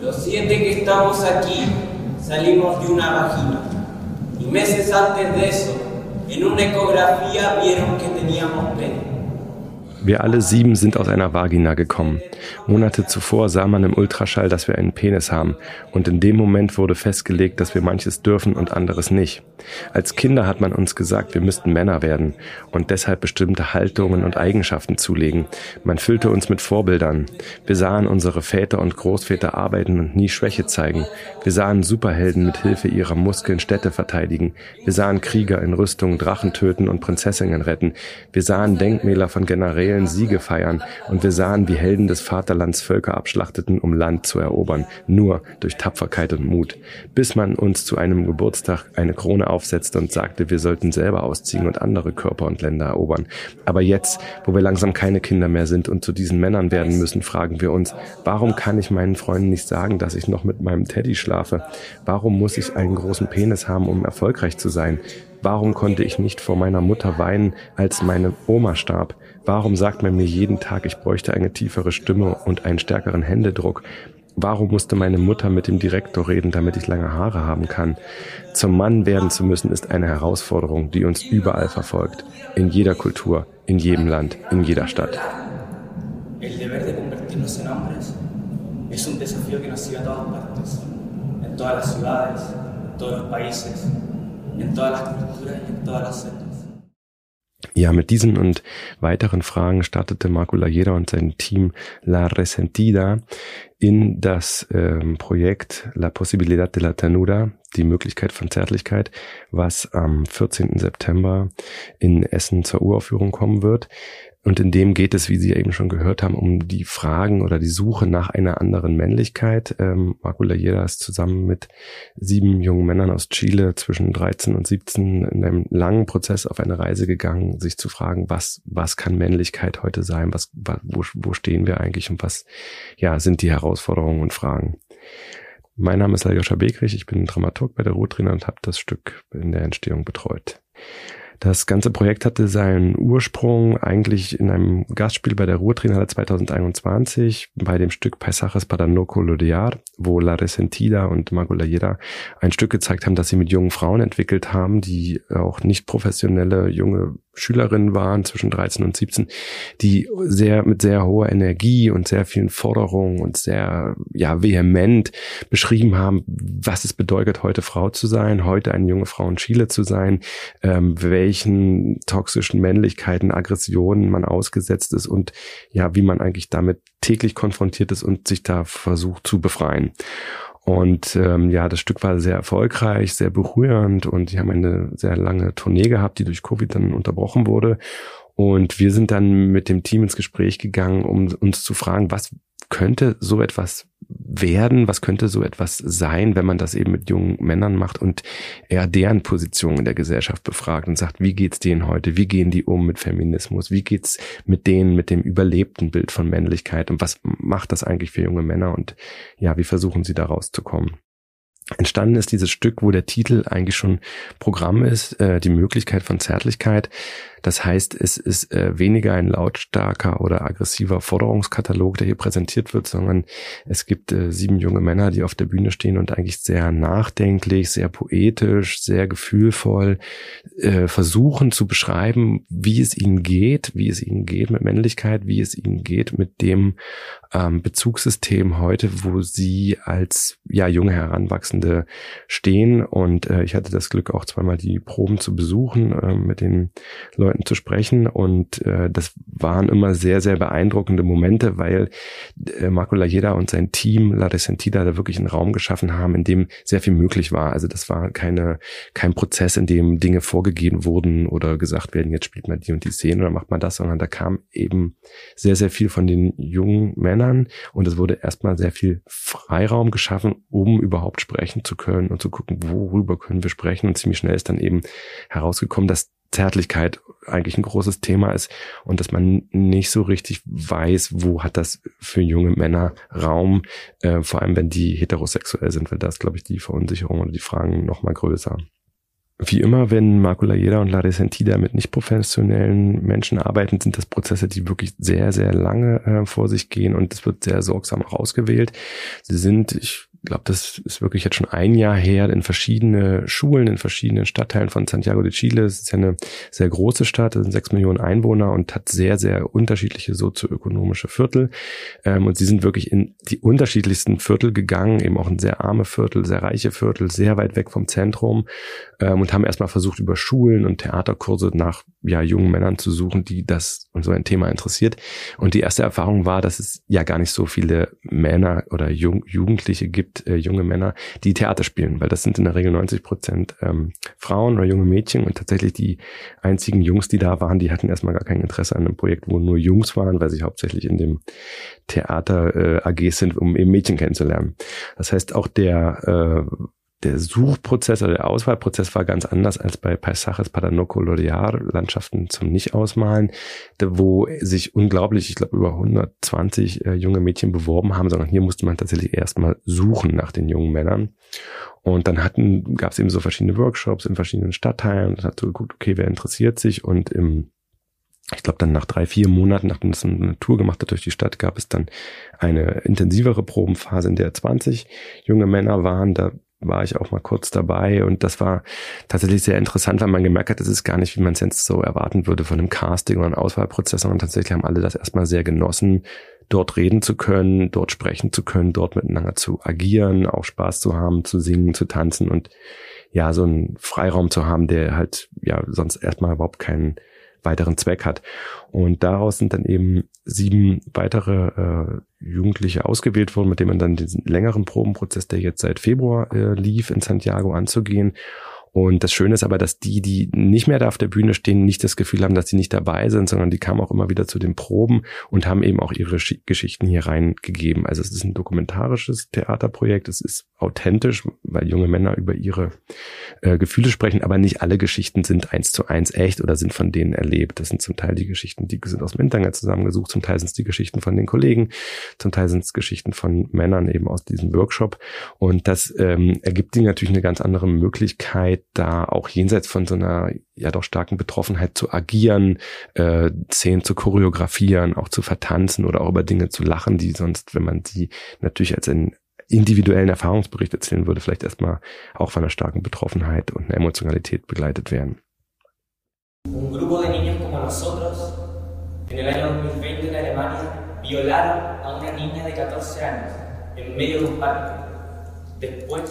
Los siete que estamos aquí salimos de una vagina. Y meses antes de eso, en una ecografía vieron que teníamos pene. Wir alle sieben sind aus einer Vagina gekommen. Monate zuvor sah man im Ultraschall, dass wir einen Penis haben. Und in dem Moment wurde festgelegt, dass wir manches dürfen und anderes nicht. Als Kinder hat man uns gesagt, wir müssten Männer werden und deshalb bestimmte Haltungen und Eigenschaften zulegen. Man füllte uns mit Vorbildern. Wir sahen unsere Väter und Großväter arbeiten und nie Schwäche zeigen. Wir sahen Superhelden mit Hilfe ihrer Muskeln Städte verteidigen. Wir sahen Krieger in Rüstung Drachen töten und Prinzessinnen retten. Wir sahen Denkmäler von Generälen materiellen Siege feiern und wir sahen, wie Helden des Vaterlands Völker abschlachteten, um Land zu erobern, nur durch Tapferkeit und Mut, bis man uns zu einem Geburtstag eine Krone aufsetzte und sagte, wir sollten selber ausziehen und andere Körper und Länder erobern. Aber jetzt, wo wir langsam keine Kinder mehr sind und zu diesen Männern werden müssen, fragen wir uns, warum kann ich meinen Freunden nicht sagen, dass ich noch mit meinem Teddy schlafe? Warum muss ich einen großen Penis haben, um erfolgreich zu sein? Warum konnte ich nicht vor meiner Mutter weinen, als meine Oma starb? Warum sagt man mir jeden Tag, ich bräuchte eine tiefere Stimme und einen stärkeren Händedruck? Warum musste meine Mutter mit dem Direktor reden, damit ich lange Haare haben kann? Zum Mann werden zu müssen ist eine Herausforderung, die uns überall verfolgt. In jeder Kultur, in jedem Land, in jeder Stadt. En todas las ciudades, en todos los países, en todas las culturas y en todas las. Ja, mit diesen und weiteren Fragen startete Marco Lajeda und sein Team La Resentida in das ähm, Projekt La Posibilidad de la Ternura, die Möglichkeit von Zärtlichkeit, was am 14. September in Essen zur Uraufführung kommen wird. Und in dem geht es, wie Sie eben schon gehört haben, um die Fragen oder die Suche nach einer anderen Männlichkeit. Ähm, Marco Lajera ist zusammen mit sieben jungen Männern aus Chile zwischen 13 und 17 in einem langen Prozess auf eine Reise gegangen, sich zu fragen, was, was kann Männlichkeit heute sein? Was, wo, wo stehen wir eigentlich und was, ja, sind die Herausforderungen und Fragen? Mein Name ist Aljoscha Begrich, ich bin Dramaturg bei der Ruhrtrainer und habe das Stück in der Entstehung betreut. Das ganze Projekt hatte seinen Ursprung eigentlich in einem Gastspiel bei der Ruhrtriennale 2021 bei dem Stück Paisajes para no colorear, wo La Resentida und Margot Lajeda ein Stück gezeigt haben, das sie mit jungen Frauen entwickelt haben, die auch nicht professionelle junge Schülerinnen waren zwischen 13 und 17, die sehr mit sehr hoher Energie und sehr vielen Forderungen und sehr ja vehement beschrieben haben, was es bedeutet, heute Frau zu sein, heute eine junge Frau in Chile zu sein, ähm, welchen toxischen Männlichkeiten, Aggressionen man ausgesetzt ist und ja, wie man eigentlich damit täglich konfrontiert ist und sich da versucht zu befreien. Und ähm, ja, das Stück war sehr erfolgreich, sehr berührend und die haben eine sehr lange Tournee gehabt, die durch Covid dann unterbrochen wurde. Und wir sind dann mit dem Team ins Gespräch gegangen, um uns zu fragen, was könnte so etwas werden? Was könnte so etwas sein, wenn man das eben mit jungen Männern macht und eher deren Position in der Gesellschaft befragt und sagt, wie geht's denen heute? Wie gehen die um mit Feminismus? Wie geht's mit denen, mit dem überlebten Bild von Männlichkeit? Und was macht das eigentlich für junge Männer? Und ja, wie versuchen sie da rauszukommen? Entstanden ist dieses Stück, wo der Titel eigentlich schon Programm ist, äh, die Möglichkeit von Zärtlichkeit. Das heißt, es ist äh, weniger ein lautstarker oder aggressiver Forderungskatalog, der hier präsentiert wird, sondern es gibt äh, sieben junge Männer, die auf der Bühne stehen und eigentlich sehr nachdenklich, sehr poetisch, sehr gefühlvoll äh, versuchen zu beschreiben, wie es ihnen geht, wie es ihnen geht mit Männlichkeit, wie es ihnen geht mit dem ähm, Bezugssystem heute, wo sie als ja junge Heranwachsende stehen. Und äh, ich hatte das Glück, auch zweimal die Proben zu besuchen äh, mit den Leuten Leuten zu sprechen und äh, das waren immer sehr, sehr beeindruckende Momente, weil äh, Marco Lajeda und sein Team La Resentida da wirklich einen Raum geschaffen haben, in dem sehr viel möglich war. Also das war keine, kein Prozess, in dem Dinge vorgegeben wurden oder gesagt werden, jetzt spielt man die und die Szene oder macht man das, sondern da kam eben sehr, sehr viel von den jungen Männern und es wurde erstmal sehr viel Freiraum geschaffen, um überhaupt sprechen zu können und zu gucken, worüber können wir sprechen. Und ziemlich schnell ist dann eben herausgekommen, dass Zärtlichkeit eigentlich ein großes Thema ist und dass man nicht so richtig weiß, wo hat das für junge Männer Raum, äh, vor allem wenn die heterosexuell sind, weil das, glaube ich, die Verunsicherung oder die Fragen noch mal größer. Wie immer, wenn Marco Lajeda und La Resentida mit nicht professionellen Menschen arbeiten, sind das Prozesse, die wirklich sehr, sehr lange äh, vor sich gehen und es wird sehr sorgsam auch ausgewählt. Sie sind, ich glaube, das ist wirklich jetzt schon ein Jahr her, in verschiedene Schulen, in verschiedenen Stadtteilen von Santiago de Chile. Es ist ja eine sehr große Stadt, es sind sechs Millionen Einwohner und hat sehr, sehr unterschiedliche sozioökonomische Viertel. Ähm, und sie sind wirklich in die unterschiedlichsten Viertel gegangen, eben auch in sehr arme Viertel, sehr reiche Viertel, sehr weit weg vom Zentrum ähm, und haben erstmal versucht, über Schulen und Theaterkurse nach ja, jungen Männern zu suchen, die das und so ein Thema interessiert. Und die erste Erfahrung war, dass es ja gar nicht so viele Männer oder Jugendliche gibt, gibt äh, junge Männer, die Theater spielen, weil das sind in der Regel 90 Prozent ähm, Frauen oder junge Mädchen und tatsächlich die einzigen Jungs, die da waren, die hatten erstmal gar kein Interesse an einem Projekt, wo nur Jungs waren, weil sie hauptsächlich in dem Theater äh, AG sind, um eben Mädchen kennenzulernen. Das heißt, auch der äh, der Suchprozess oder der Auswahlprozess war ganz anders als bei Paisajes para no colorear, Landschaften zum Nicht-Ausmalen, wo sich unglaublich, ich glaube, über 120 äh, junge Mädchen beworben haben, sondern hier musste man tatsächlich erstmal suchen nach den jungen Männern. Und dann hatten, gab es eben so verschiedene Workshops in verschiedenen Stadtteilen und hat so geguckt, okay, wer interessiert sich und im ich glaube, dann nach drei, vier Monaten, nachdem es eine Tour gemacht hat durch die Stadt, gab es dann eine intensivere Probenphase, in der 20 junge Männer waren. Da war ich auch mal kurz dabei. Und das war tatsächlich sehr interessant, weil man gemerkt hat, das ist gar nicht, wie man es jetzt so erwarten würde von einem Casting oder einem Auswahlprozess, sondern tatsächlich haben alle das erstmal sehr genossen, dort reden zu können, dort sprechen zu können, dort miteinander zu agieren, auch Spaß zu haben, zu singen, zu tanzen und ja, so einen Freiraum zu haben, der halt ja sonst erstmal überhaupt keinen weiteren Zweck hat. Und daraus sind dann eben sieben weitere äh, Jugendliche ausgewählt worden, mit denen man dann diesen längeren Probenprozess, der jetzt seit Februar äh, lief, in Santiago anzugehen. Und das Schöne ist aber, dass die, die nicht mehr da auf der Bühne stehen, nicht das Gefühl haben, dass sie nicht dabei sind, sondern die kamen auch immer wieder zu den Proben und haben eben auch ihre Geschichten hier reingegeben. Also es ist ein dokumentarisches Theaterprojekt, es ist authentisch, weil junge Männer über ihre äh, Gefühle sprechen, aber nicht alle Geschichten sind eins zu eins echt oder sind von denen erlebt. Das sind zum Teil die Geschichten, die sind aus Internet zusammengesucht, zum Teil sind es die Geschichten von den Kollegen, zum Teil sind es Geschichten von Männern eben aus diesem Workshop. Und das ähm, ergibt ihnen natürlich eine ganz andere Möglichkeit, Möglichkeit, da auch jenseits von so einer ja doch starken Betroffenheit zu agieren, äh, Szenen zu choreografieren, auch zu vertanzen oder auch über Dinge zu lachen, die sonst, wenn man sie natürlich als einen individuellen Erfahrungsbericht erzählen würde, vielleicht erstmal auch von einer starken Betroffenheit und einer Emotionalität begleitet werden. Un grupo de niños como nosotros, en el año 2020 en Alemania, violaron a una niña de 14 años en medio de un parque.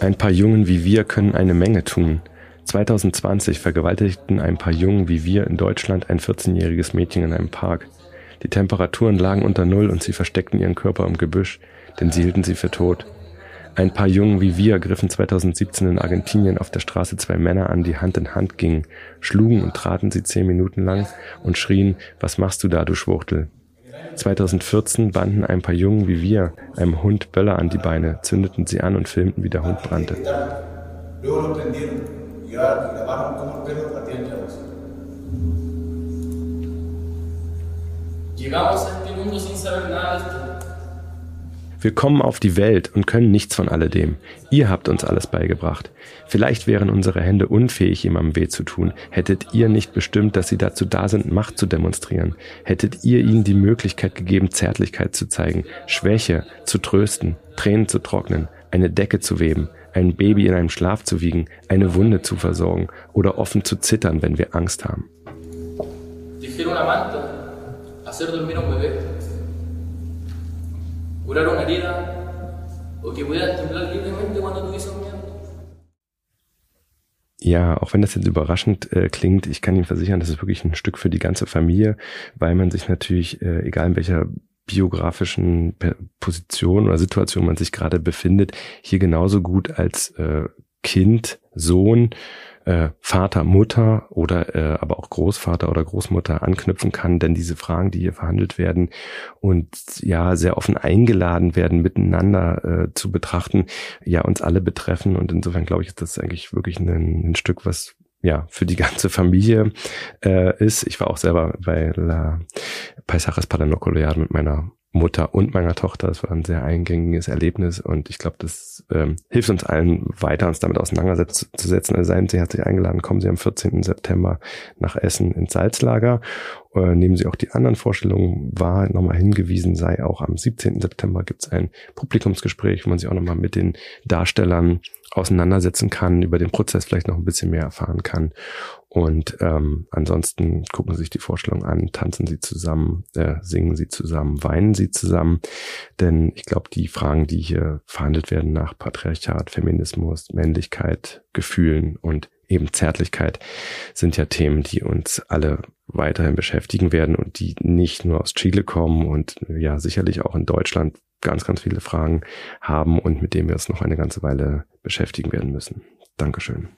Ein paar Jungen wie wir können eine Menge tun. 2020 vergewaltigten ein paar Jungen wie wir in Deutschland ein 14-jähriges Mädchen in einem Park. Die Temperaturen lagen unter Null und sie versteckten ihren Körper im Gebüsch, denn sie hielten sie für tot. Ein paar Jungen wie wir griffen 2017 in Argentinien auf der Straße zwei Männer an, die Hand in Hand gingen, schlugen und traten sie zehn Minuten lang und schrien, was machst du da, du Schwuchtel? 2014 banden ein paar Jungen wie wir einem Hund Böller an die Beine, zündeten sie an und filmten, wie der Hund brannte. Wir kommen auf die Welt und können nichts von alledem. Ihr habt uns alles beigebracht. Vielleicht wären unsere Hände unfähig, jemandem weh zu tun. Hättet ihr nicht bestimmt, dass sie dazu da sind, Macht zu demonstrieren. Hättet ihr ihnen die Möglichkeit gegeben, Zärtlichkeit zu zeigen, Schwäche zu trösten, Tränen zu trocknen, eine Decke zu weben, ein Baby in einem Schlaf zu wiegen, eine Wunde zu versorgen oder offen zu zittern, wenn wir Angst haben. Ja, auch wenn das jetzt überraschend äh, klingt, ich kann Ihnen versichern, das ist wirklich ein Stück für die ganze Familie, weil man sich natürlich, äh, egal in welcher biografischen Position oder Situation man sich gerade befindet, hier genauso gut als äh, Kind, Sohn, äh, Vater, Mutter oder äh, aber auch Großvater oder Großmutter anknüpfen kann, denn diese Fragen, die hier verhandelt werden und ja sehr offen eingeladen werden, miteinander äh, zu betrachten, ja uns alle betreffen. Und insofern glaube ich, ist das eigentlich wirklich ein, ein Stück, was ja, für die ganze Familie äh, ist. Ich war auch selber bei La Paisajes Paranocoliar mit meiner Mutter und meiner Tochter. Das war ein sehr eingängiges Erlebnis und ich glaube, das ähm, hilft uns allen weiter, uns damit auseinanderzusetzen. Also seien Sie herzlich eingeladen, kommen Sie am 14. September nach Essen ins Salzlager. Äh, nehmen Sie auch die anderen Vorstellungen wahr. Nochmal hingewiesen sei, auch am 17. September gibt es ein Publikumsgespräch, wo man sich auch nochmal mit den Darstellern auseinandersetzen kann, über den Prozess vielleicht noch ein bisschen mehr erfahren kann. Und ähm, ansonsten gucken Sie sich die Vorstellung an, tanzen Sie zusammen, äh, singen Sie zusammen, weinen Sie zusammen. Denn ich glaube, die Fragen, die hier verhandelt werden nach Patriarchat, Feminismus, Männlichkeit, Gefühlen und eben Zärtlichkeit, sind ja Themen, die uns alle weiterhin beschäftigen werden und die nicht nur aus Chile kommen und ja sicherlich auch in Deutschland ganz, ganz viele Fragen haben und mit denen wir uns noch eine ganze Weile beschäftigen werden müssen. Dankeschön.